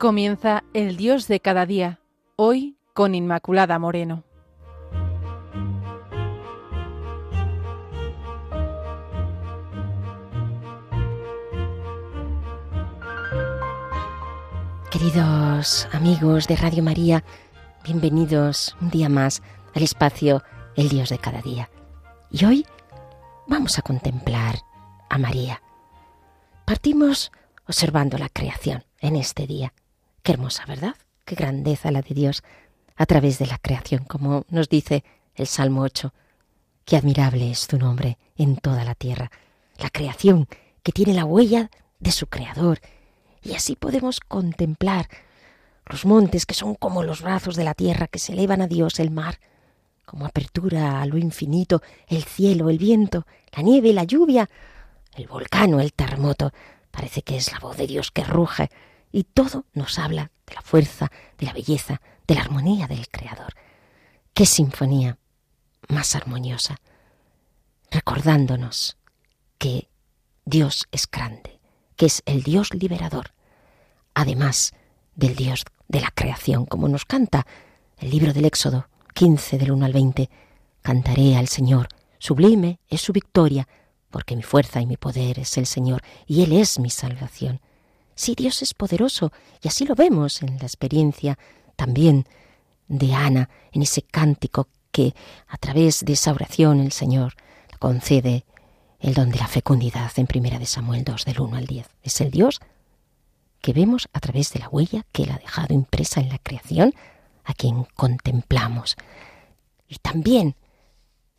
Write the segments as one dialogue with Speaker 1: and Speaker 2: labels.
Speaker 1: Comienza el Dios de cada día, hoy con Inmaculada Moreno.
Speaker 2: Queridos amigos de Radio María, bienvenidos un día más al espacio El Dios de cada día. Y hoy vamos a contemplar a María. Partimos observando la creación en este día. Qué hermosa, ¿verdad? Qué grandeza la de Dios a través de la creación, como nos dice el Salmo 8. Qué admirable es tu nombre en toda la tierra. La creación que tiene la huella de su creador. Y así podemos contemplar los montes que son como los brazos de la tierra que se elevan a Dios, el mar, como apertura a lo infinito, el cielo, el viento, la nieve, la lluvia, el volcán o el terremoto. Parece que es la voz de Dios que ruge y todo nos habla de la fuerza, de la belleza, de la armonía del Creador. Qué sinfonía más armoniosa, recordándonos que Dios es grande, que es el Dios liberador, además del Dios de la creación, como nos canta el libro del Éxodo 15 del 1 al 20. Cantaré al Señor, sublime es su victoria, porque mi fuerza y mi poder es el Señor, y Él es mi salvación. Sí, Dios es poderoso, y así lo vemos en la experiencia también de Ana, en ese cántico que a través de esa oración el Señor concede el don de la fecundidad en primera de Samuel 2 del 1 al 10. Es el Dios que vemos a través de la huella que él ha dejado impresa en la creación, a quien contemplamos. Y también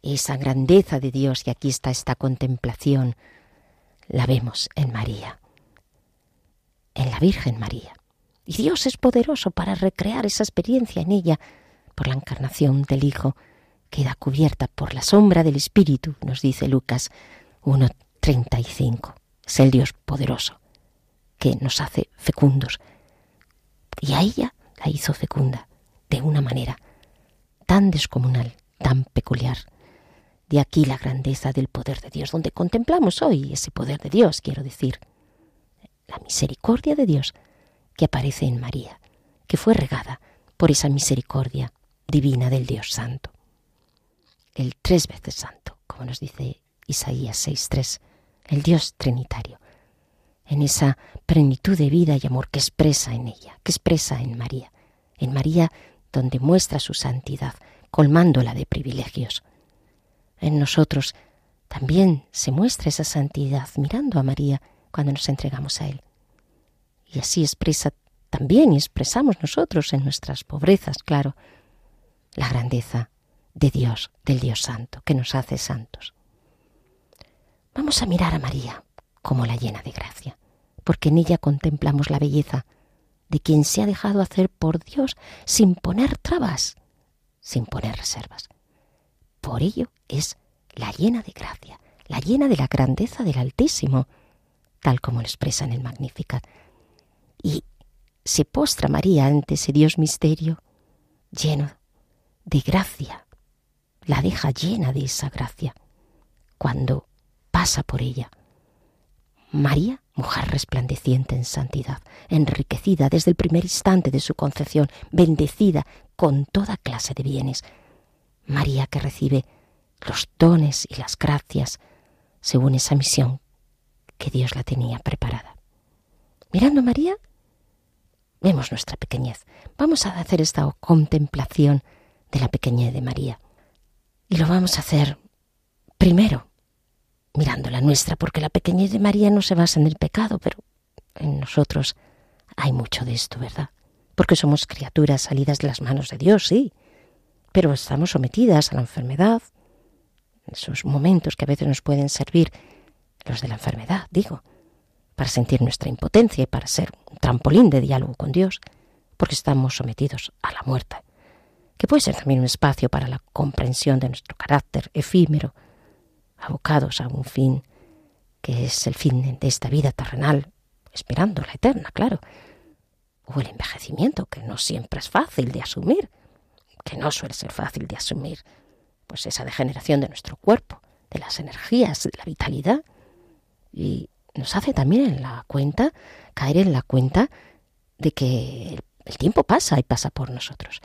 Speaker 2: esa grandeza de Dios, y aquí está esta contemplación, la vemos en María en la Virgen María. Y Dios es poderoso para recrear esa experiencia en ella por la encarnación del Hijo. Queda cubierta por la sombra del Espíritu, nos dice Lucas 1.35. Es el Dios poderoso que nos hace fecundos. Y a ella la hizo fecunda de una manera tan descomunal, tan peculiar. De aquí la grandeza del poder de Dios, donde contemplamos hoy ese poder de Dios, quiero decir la misericordia de Dios que aparece en María, que fue regada por esa misericordia divina del Dios Santo. El tres veces santo, como nos dice Isaías 6.3, el Dios Trinitario, en esa plenitud de vida y amor que expresa en ella, que expresa en María, en María donde muestra su santidad, colmándola de privilegios. En nosotros también se muestra esa santidad mirando a María cuando nos entregamos a Él. Y así expresa también y expresamos nosotros en nuestras pobrezas, claro, la grandeza de Dios, del Dios Santo, que nos hace santos. Vamos a mirar a María como la llena de gracia, porque en ella contemplamos la belleza de quien se ha dejado hacer por Dios sin poner trabas, sin poner reservas. Por ello es la llena de gracia, la llena de la grandeza del Altísimo, tal como lo expresa en el Magnificat. Y se postra María ante ese Dios misterio, lleno de gracia. La deja llena de esa gracia cuando pasa por ella. María, mujer resplandeciente en santidad, enriquecida desde el primer instante de su concepción, bendecida con toda clase de bienes. María que recibe los dones y las gracias según esa misión que Dios la tenía preparada. Mirando a María, vemos nuestra pequeñez. Vamos a hacer esta contemplación de la pequeñez de María. Y lo vamos a hacer primero mirando la nuestra, porque la pequeñez de María no se basa en el pecado, pero en nosotros hay mucho de esto, ¿verdad? Porque somos criaturas salidas de las manos de Dios, sí, pero estamos sometidas a la enfermedad, esos momentos que a veces nos pueden servir los de la enfermedad, digo, para sentir nuestra impotencia y para ser un trampolín de diálogo con Dios, porque estamos sometidos a la muerte, que puede ser también un espacio para la comprensión de nuestro carácter efímero, abocados a un fin que es el fin de esta vida terrenal, esperando la eterna, claro, o el envejecimiento, que no siempre es fácil de asumir, que no suele ser fácil de asumir, pues esa degeneración de nuestro cuerpo, de las energías, de la vitalidad, y nos hace también en la cuenta, caer en la cuenta de que el tiempo pasa y pasa por nosotros.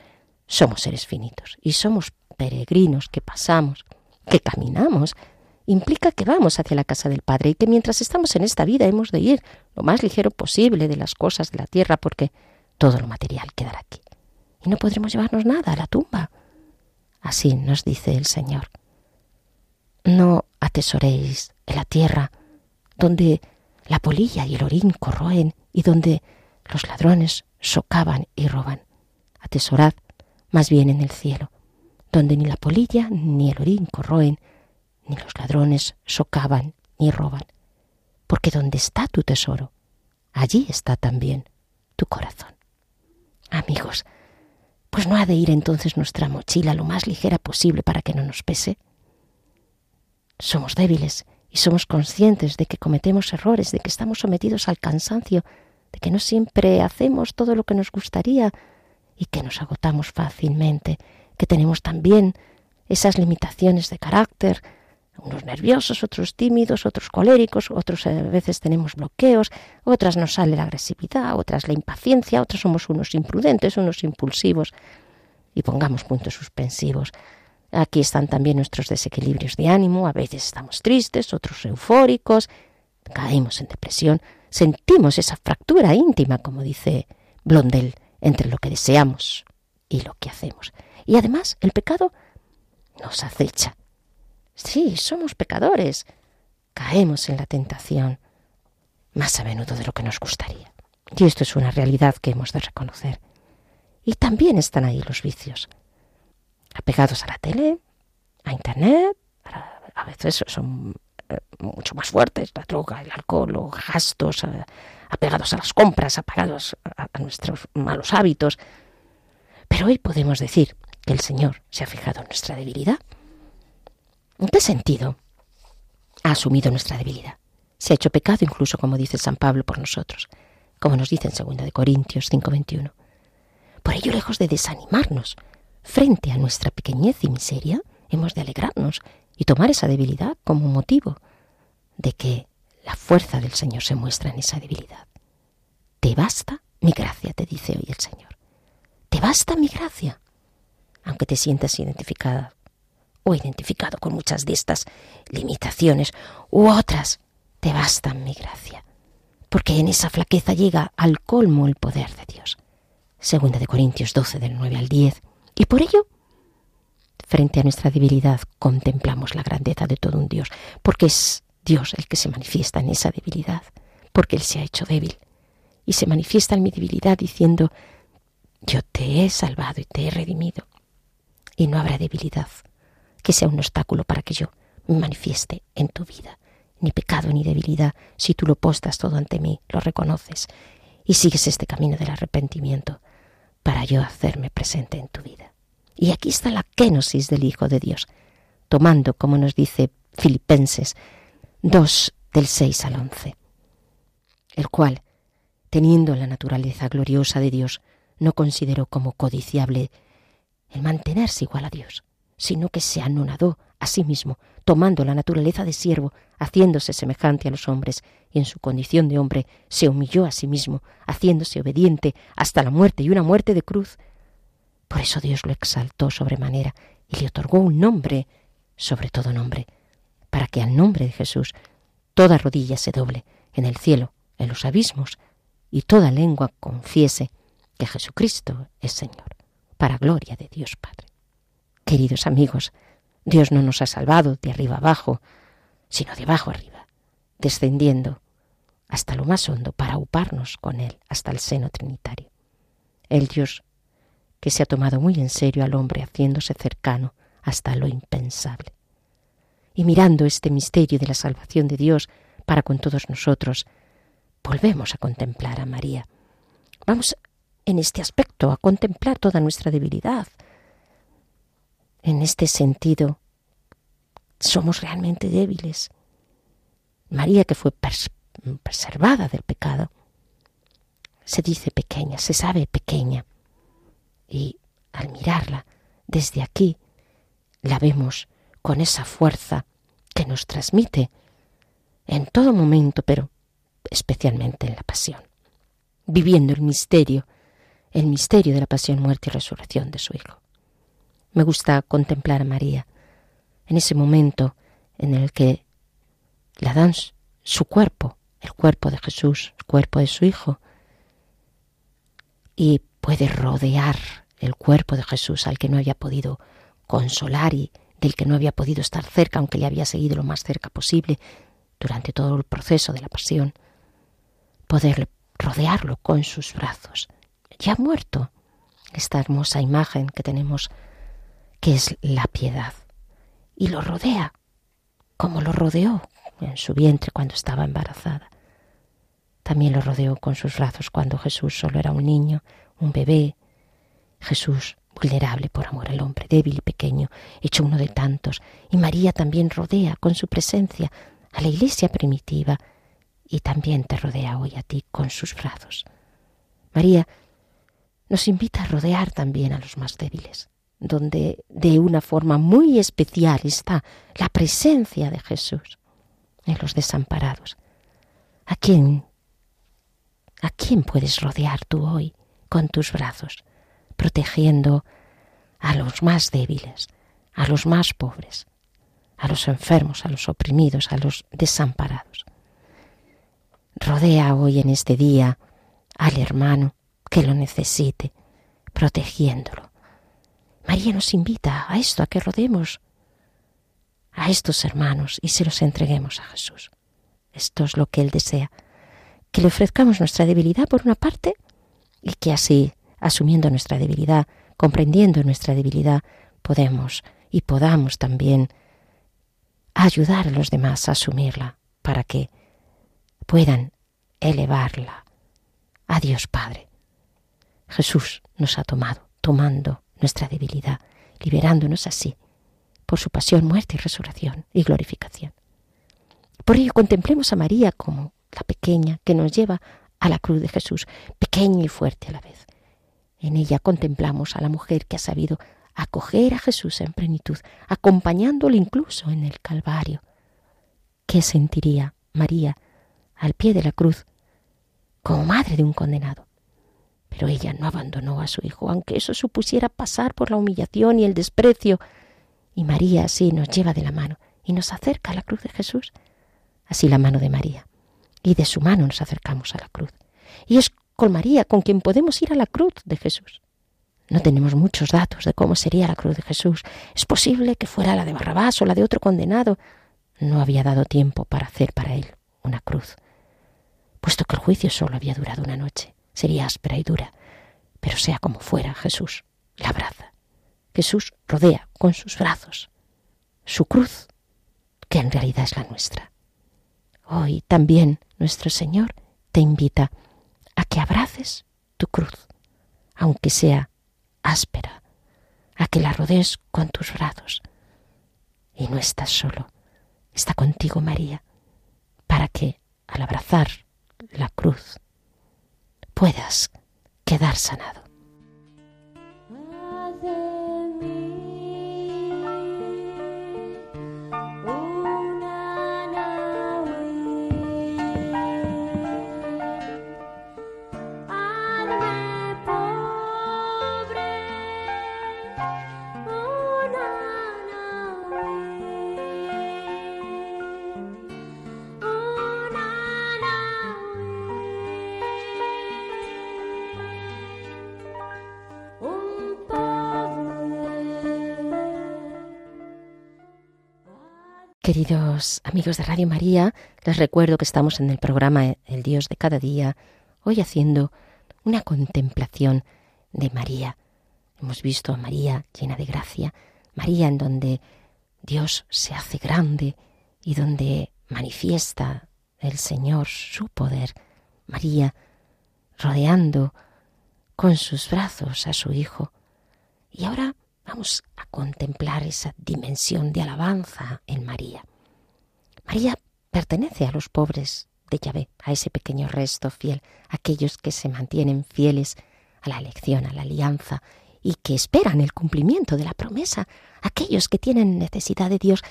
Speaker 2: Somos seres finitos y somos peregrinos que pasamos, que caminamos. Implica que vamos hacia la casa del Padre y que mientras estamos en esta vida hemos de ir lo más ligero posible de las cosas de la tierra porque todo lo material quedará aquí. Y no podremos llevarnos nada a la tumba. Así nos dice el Señor. No atesoréis en la tierra donde la polilla y el orín corroen y donde los ladrones socavan y roban. Atesorad más bien en el cielo, donde ni la polilla ni el orín corroen, ni los ladrones socavan ni roban. Porque donde está tu tesoro, allí está también tu corazón. Amigos, pues no ha de ir entonces nuestra mochila lo más ligera posible para que no nos pese. Somos débiles y somos conscientes de que cometemos errores, de que estamos sometidos al cansancio, de que no siempre hacemos todo lo que nos gustaría y que nos agotamos fácilmente, que tenemos también esas limitaciones de carácter, unos nerviosos, otros tímidos, otros coléricos, otros a veces tenemos bloqueos, otras nos sale la agresividad, otras la impaciencia, otros somos unos imprudentes, unos impulsivos. Y pongamos puntos suspensivos. Aquí están también nuestros desequilibrios de ánimo, a veces estamos tristes, otros eufóricos, caemos en depresión, sentimos esa fractura íntima, como dice Blondel, entre lo que deseamos y lo que hacemos. Y además el pecado nos acecha. Sí, somos pecadores. Caemos en la tentación más a menudo de lo que nos gustaría. Y esto es una realidad que hemos de reconocer. Y también están ahí los vicios apegados a la tele, a Internet, a veces son eh, mucho más fuertes, la droga, el alcohol, los gastos, eh, apegados a las compras, apegados a, nuestros malos hábitos. Pero hoy podemos decir que el Señor se ha fijado en nuestra debilidad. ¿En qué sentido? Ha asumido nuestra debilidad. Se ha hecho pecado incluso, como dice San Pablo, por nosotros, como nos dice en 2 Corintios 5:21. Por ello, lejos de desanimarnos, frente a nuestra pequeñez y miseria, hemos de alegrarnos y tomar esa debilidad como motivo de que la fuerza del Señor se muestra en esa debilidad. Te basta mi gracia, te dice hoy el Señor. Te basta mi gracia, aunque te sientas identificada o identificado con muchas de estas limitaciones u otras, te basta mi gracia, porque en esa flaqueza llega al colmo el poder de Dios. Segunda de Corintios 12 del 9 al 10 y por ello, frente a nuestra debilidad, contemplamos la grandeza de todo un Dios, porque es Dios el que se manifiesta en esa debilidad, porque Él se ha hecho débil. Y se manifiesta en mi debilidad diciendo, yo te he salvado y te he redimido. Y no habrá debilidad que sea un obstáculo para que yo me manifieste en tu vida. Ni pecado ni debilidad, si tú lo postas todo ante mí, lo reconoces y sigues este camino del arrepentimiento, para yo hacerme presente en tu vida. Y aquí está la kenosis del Hijo de Dios, tomando, como nos dice Filipenses 2 del 6 al 11, el cual, teniendo la naturaleza gloriosa de Dios, no consideró como codiciable el mantenerse igual a Dios, sino que se anonadó a sí mismo, tomando la naturaleza de siervo, haciéndose semejante a los hombres, y en su condición de hombre se humilló a sí mismo, haciéndose obediente hasta la muerte y una muerte de cruz. Por eso Dios lo exaltó sobremanera y le otorgó un nombre sobre todo nombre, para que al nombre de Jesús toda rodilla se doble en el cielo, en los abismos, y toda lengua confiese que Jesucristo es Señor, para gloria de Dios Padre. Queridos amigos, Dios no nos ha salvado de arriba abajo, sino de abajo arriba, descendiendo hasta lo más hondo para uparnos con Él hasta el seno trinitario. El Dios que se ha tomado muy en serio al hombre haciéndose cercano hasta lo impensable. Y mirando este misterio de la salvación de Dios para con todos nosotros, volvemos a contemplar a María. Vamos en este aspecto a contemplar toda nuestra debilidad. En este sentido, somos realmente débiles. María, que fue preservada del pecado, se dice pequeña, se sabe pequeña. Y al mirarla desde aquí, la vemos con esa fuerza que nos transmite en todo momento, pero especialmente en la pasión. viviendo el misterio, el misterio de la pasión, muerte y resurrección de su Hijo. Me gusta contemplar a María en ese momento en el que la dan su cuerpo, el cuerpo de Jesús, el cuerpo de su Hijo, y puede rodear el cuerpo de Jesús al que no había podido consolar y del que no había podido estar cerca, aunque le había seguido lo más cerca posible durante todo el proceso de la pasión, poder rodearlo con sus brazos. Ya muerto, esta hermosa imagen que tenemos, que es la piedad, y lo rodea, como lo rodeó en su vientre cuando estaba embarazada. También lo rodeó con sus brazos cuando Jesús solo era un niño, un bebé. Jesús vulnerable por amor al hombre, débil y pequeño, hecho uno de tantos. Y María también rodea con su presencia a la iglesia primitiva y también te rodea hoy a ti con sus brazos. María nos invita a rodear también a los más débiles, donde de una forma muy especial está la presencia de Jesús en los desamparados. ¿A quién? ¿A quién puedes rodear tú hoy con tus brazos, protegiendo a los más débiles, a los más pobres, a los enfermos, a los oprimidos, a los desamparados? Rodea hoy en este día al hermano que lo necesite, protegiéndolo. María nos invita a esto, a que rodemos a estos hermanos y se los entreguemos a Jesús. Esto es lo que Él desea, que le ofrezcamos nuestra debilidad por una parte y que así, asumiendo nuestra debilidad, comprendiendo nuestra debilidad, podemos y podamos también ayudar a los demás a asumirla para que puedan elevarla a Dios Padre. Jesús nos ha tomado, tomando nuestra debilidad, liberándonos así por su pasión, muerte y resurrección y glorificación. Por ello contemplemos a María como la pequeña que nos lleva a la cruz de Jesús, pequeña y fuerte a la vez. En ella contemplamos a la mujer que ha sabido acoger a Jesús en plenitud, acompañándolo incluso en el Calvario. ¿Qué sentiría María al pie de la cruz como madre de un condenado? Pero ella no abandonó a su hijo, aunque eso supusiera pasar por la humillación y el desprecio y María así nos lleva de la mano y nos acerca a la cruz de Jesús. Así la mano de María. Y de su mano nos acercamos a la cruz. Y es con María con quien podemos ir a la cruz de Jesús. No tenemos muchos datos de cómo sería la cruz de Jesús. Es posible que fuera la de Barrabás o la de otro condenado. No había dado tiempo para hacer para él una cruz, puesto que el juicio solo había durado una noche. Sería áspera y dura. Pero sea como fuera, Jesús la abraza Jesús rodea con sus brazos su cruz, que en realidad es la nuestra. Hoy también nuestro Señor te invita a que abraces tu cruz, aunque sea áspera, a que la rodees con tus brazos. Y no estás solo, está contigo María, para que al abrazar la cruz puedas quedar sanado. Queridos amigos de Radio María, les recuerdo que estamos en el programa El Dios de cada día, hoy haciendo una contemplación de María. Hemos visto a María llena de gracia, María en donde Dios se hace grande y donde manifiesta el Señor su poder. María rodeando con sus brazos a su Hijo. Y ahora Vamos a contemplar esa dimensión de alabanza en María. María pertenece a los pobres de Yahvé, a ese pequeño resto fiel, aquellos que se mantienen fieles a la elección, a la alianza y que esperan el cumplimiento de la promesa, aquellos que tienen necesidad de Dios,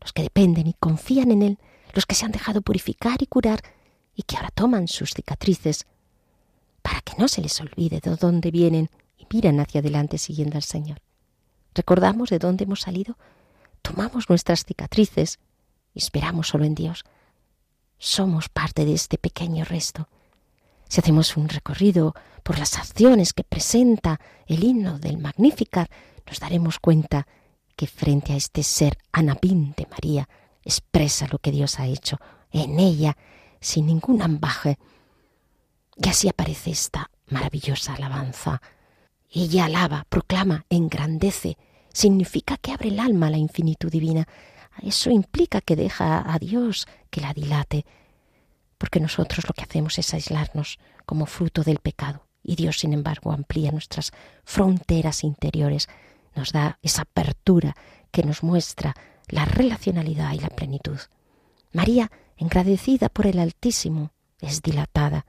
Speaker 2: los que dependen y confían en Él, los que se han dejado purificar y curar y que ahora toman sus cicatrices que no se les olvide de dónde vienen y miran hacia adelante siguiendo al Señor. Recordamos de dónde hemos salido, tomamos nuestras cicatrices y esperamos solo en Dios. Somos parte de este pequeño resto. Si hacemos un recorrido por las acciones que presenta el himno del Magnificat, nos daremos cuenta que frente a este ser Anabín de María expresa lo que Dios ha hecho en ella sin ningún ambaje. Y así aparece esta maravillosa alabanza. Ella alaba, proclama, engrandece, significa que abre el alma a la infinitud divina. Eso implica que deja a Dios que la dilate, porque nosotros lo que hacemos es aislarnos como fruto del pecado, y Dios, sin embargo, amplía nuestras fronteras interiores, nos da esa apertura que nos muestra la relacionalidad y la plenitud. María, engrandecida por el Altísimo, es dilatada.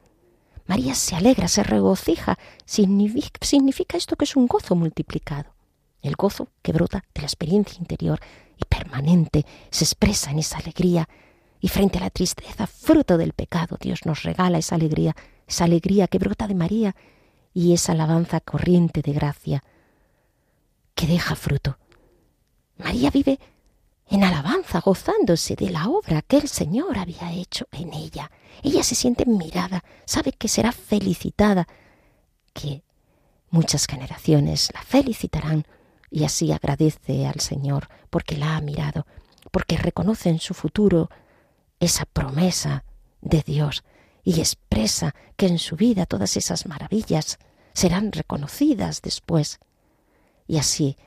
Speaker 2: María se alegra, se regocija. Significa, esto que es un gozo multiplicado. El gozo que brota de la experiencia interior y permanente se expresa en esa alegría. Y frente a la tristeza, fruto del pecado, Dios nos regala esa alegría, esa alegría que brota de María y esa alabanza corriente de gracia que deja fruto. María vive en alabanza, gozándose de la obra que el Señor había hecho en ella. Ella se siente mirada, sabe que será felicitada, que muchas generaciones la felicitarán y así agradece al Señor porque la ha mirado, porque reconoce en su futuro esa promesa de Dios y expresa que en su vida todas esas maravillas serán reconocidas después. Y así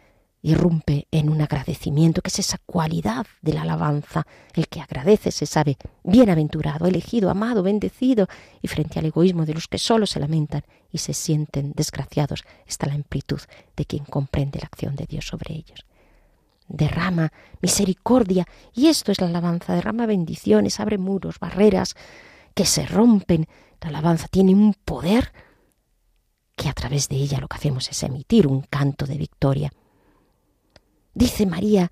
Speaker 2: irrumpe en un agradecimiento, que es esa cualidad de la alabanza. El que agradece se sabe bienaventurado, elegido, amado, bendecido, y frente al egoísmo de los que solo se lamentan y se sienten desgraciados está la amplitud de quien comprende la acción de Dios sobre ellos. Derrama misericordia, y esto es la alabanza, derrama bendiciones, abre muros, barreras que se rompen. La alabanza tiene un poder que a través de ella lo que hacemos es emitir un canto de victoria Dice María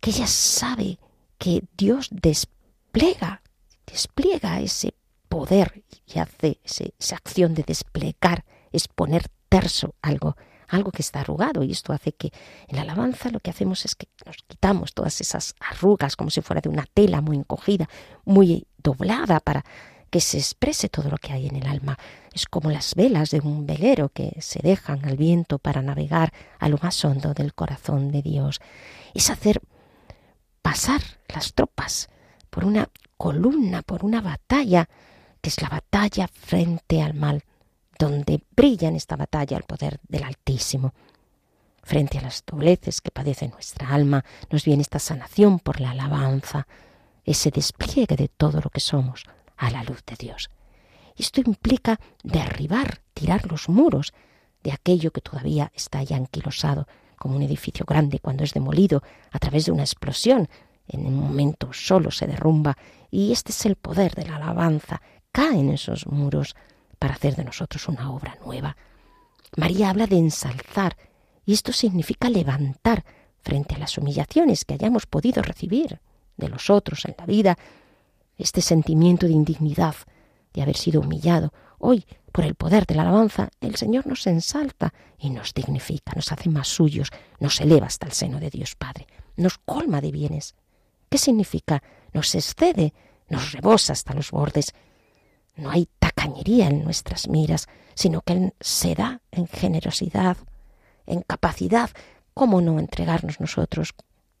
Speaker 2: que ella sabe que Dios despliega, despliega ese poder y hace esa acción de desplegar, es poner terso algo, algo que está arrugado. Y esto hace que en la alabanza lo que hacemos es que nos quitamos todas esas arrugas como si fuera de una tela muy encogida, muy doblada para que se exprese todo lo que hay en el alma. Es como las velas de un velero que se dejan al viento para navegar a lo más hondo del corazón de Dios. Es hacer pasar las tropas por una columna, por una batalla, que es la batalla frente al mal, donde brilla en esta batalla el poder del Altísimo. Frente a las dobleces que padece nuestra alma, nos viene esta sanación por la alabanza, ese despliegue de todo lo que somos, a la luz de Dios. Esto implica derribar, tirar los muros de aquello que todavía está ya anquilosado, como un edificio grande cuando es demolido a través de una explosión. En un momento solo se derrumba y este es el poder de la alabanza. Caen esos muros para hacer de nosotros una obra nueva. María habla de ensalzar y esto significa levantar frente a las humillaciones que hayamos podido recibir de los otros en la vida, este sentimiento de indignidad, de haber sido humillado. Hoy, por el poder de la alabanza, el Señor nos ensalta y nos dignifica, nos hace más suyos, nos eleva hasta el seno de Dios Padre, nos colma de bienes. ¿Qué significa? Nos excede, nos rebosa hasta los bordes. No hay tacañería en nuestras miras, sino que Él se da en generosidad, en capacidad. ¿Cómo no entregarnos nosotros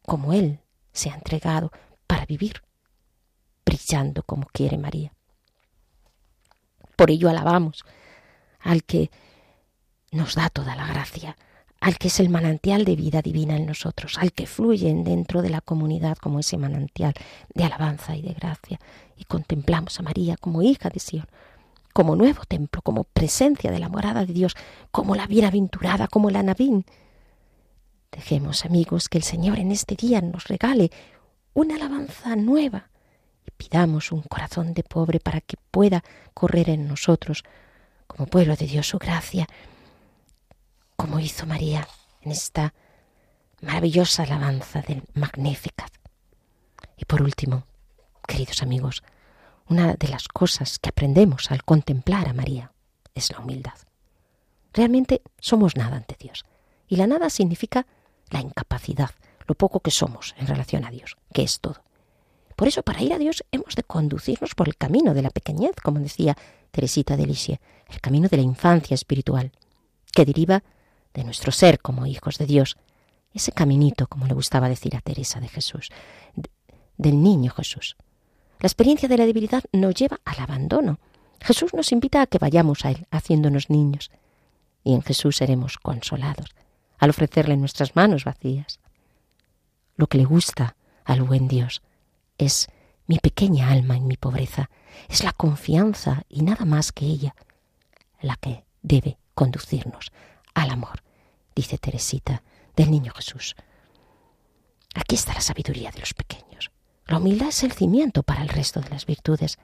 Speaker 2: como Él se ha entregado para vivir como quiere María. Por ello alabamos al que nos da toda la gracia, al que es el manantial de vida divina en nosotros, al que fluyen dentro de la comunidad como ese manantial de alabanza y de gracia. Y contemplamos a María como hija de Sion, como nuevo templo, como presencia de la morada de Dios, como la bienaventurada, como la Navín. Dejemos, amigos, que el Señor en este día nos regale una alabanza nueva, y pidamos un corazón de pobre para que pueda correr en nosotros, como pueblo de Dios, su gracia, como hizo María en esta maravillosa alabanza del Magnificat. Y por último, queridos amigos, una de las cosas que aprendemos al contemplar a María es la humildad. Realmente somos nada ante Dios. Y la nada significa la incapacidad, lo poco que somos en relación a Dios, que es todo. Por eso, para ir a Dios hemos de conducirnos por el camino de la pequeñez, como decía Teresita de Lisieux, el camino de la infancia espiritual, que deriva de nuestro ser como hijos de Dios, ese caminito, como le gustaba decir a Teresa de Jesús, del niño Jesús. La experiencia de la debilidad nos lleva al abandono. Jesús nos invita a que vayamos a Él, haciéndonos niños, y en Jesús seremos consolados, al ofrecerle nuestras manos vacías. Lo que le gusta al buen Dios es mi pequeña alma en mi pobreza, es la confianza y nada más que ella la que debe conducirnos al amor, dice Teresita del Niño Jesús. Aquí está la sabiduría de los pequeños. La humildad es el cimiento para el resto de las virtudes.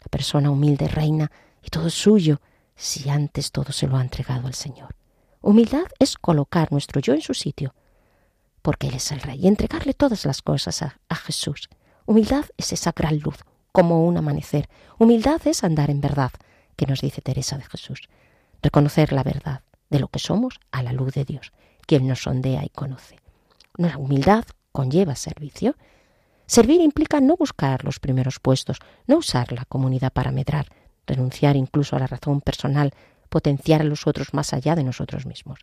Speaker 2: La persona humilde reina y todo suyo si antes todo se lo ha entregado al Señor. Humildad es colocar nuestro yo en su sitio, porque Él es el Rey, y entregarle todas las cosas a, a Jesús. Humildad es esa gran luz, como un amanecer. Humildad es andar en verdad, que nos dice Teresa de Jesús. Reconocer la verdad de lo que somos a la luz de Dios, quien nos sondea y conoce. La humildad conlleva servicio. Servir implica no buscar los primeros puestos, no usar la comunidad para medrar, renunciar incluso a la razón personal, potenciar a los otros más allá de nosotros mismos.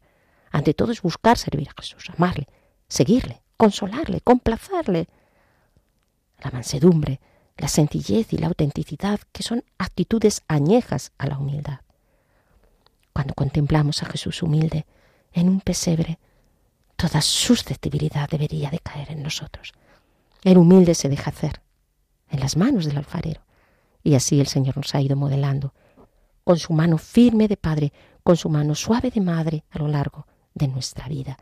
Speaker 2: Ante todo es buscar servir a Jesús, amarle, seguirle, consolarle, complacerle, la mansedumbre, la sencillez y la autenticidad, que son actitudes añejas a la humildad. Cuando contemplamos a Jesús humilde en un pesebre, toda susceptibilidad debería de caer en nosotros. El humilde se deja hacer en las manos del alfarero. Y así el Señor nos ha ido modelando, con su mano firme de Padre, con su mano suave de Madre a lo largo de nuestra vida,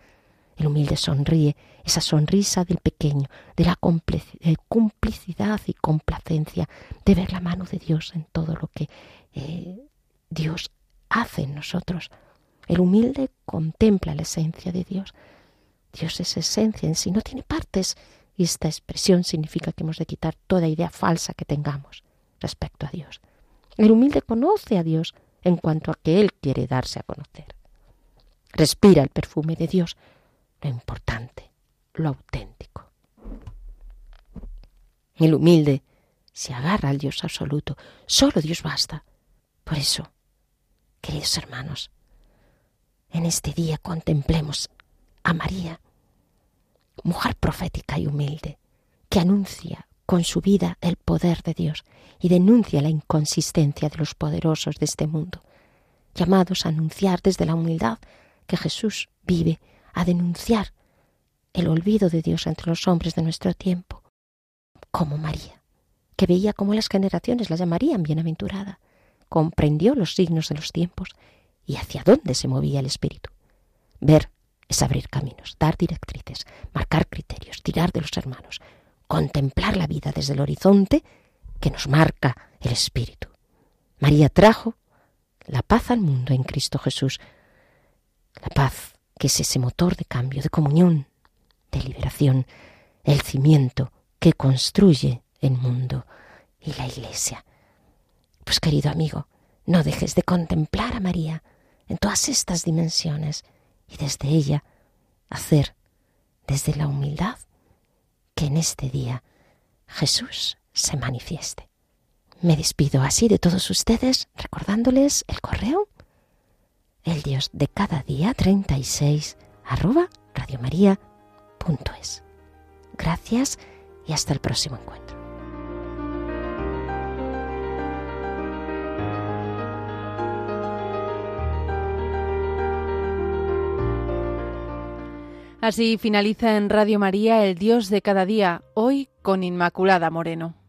Speaker 2: el humilde sonríe, esa sonrisa del pequeño, de la complicidad y complacencia, de ver la mano de Dios en todo lo que eh, Dios hace en nosotros. El humilde contempla la esencia de Dios. Dios es esencia en sí, no tiene partes. Y esta expresión significa que hemos de quitar toda idea falsa que tengamos respecto a Dios. El humilde conoce a Dios en cuanto a que Él quiere darse a conocer. Respira el perfume de Dios, lo importante, lo auténtico. El humilde se agarra al Dios absoluto. Solo Dios basta. Por eso, queridos hermanos, en este día contemplemos a María, mujer profética y humilde, que anuncia con su vida el poder de Dios y denuncia la inconsistencia de los poderosos de este mundo, llamados a anunciar desde la humildad que Jesús vive a denunciar el olvido de Dios entre los hombres de nuestro tiempo, como María, que veía cómo las generaciones la llamarían bienaventurada, comprendió los signos de los tiempos y hacia dónde se movía el espíritu. Ver es abrir caminos, dar directrices, marcar criterios, tirar de los hermanos, contemplar la vida desde el horizonte que nos marca el espíritu. María trajo la paz al mundo en Cristo Jesús, la paz que es ese motor de cambio, de comunión, de liberación, el cimiento que construye el mundo y la Iglesia. Pues querido amigo, no dejes de contemplar a María en todas estas dimensiones y desde ella hacer, desde la humildad, que en este día Jesús se manifieste. Me despido así de todos ustedes recordándoles el correo el Dios de cada día 36 arroba radiomaria.es. Gracias y hasta el próximo encuentro.
Speaker 1: Así finaliza en Radio María el Dios de cada día, hoy con Inmaculada Moreno.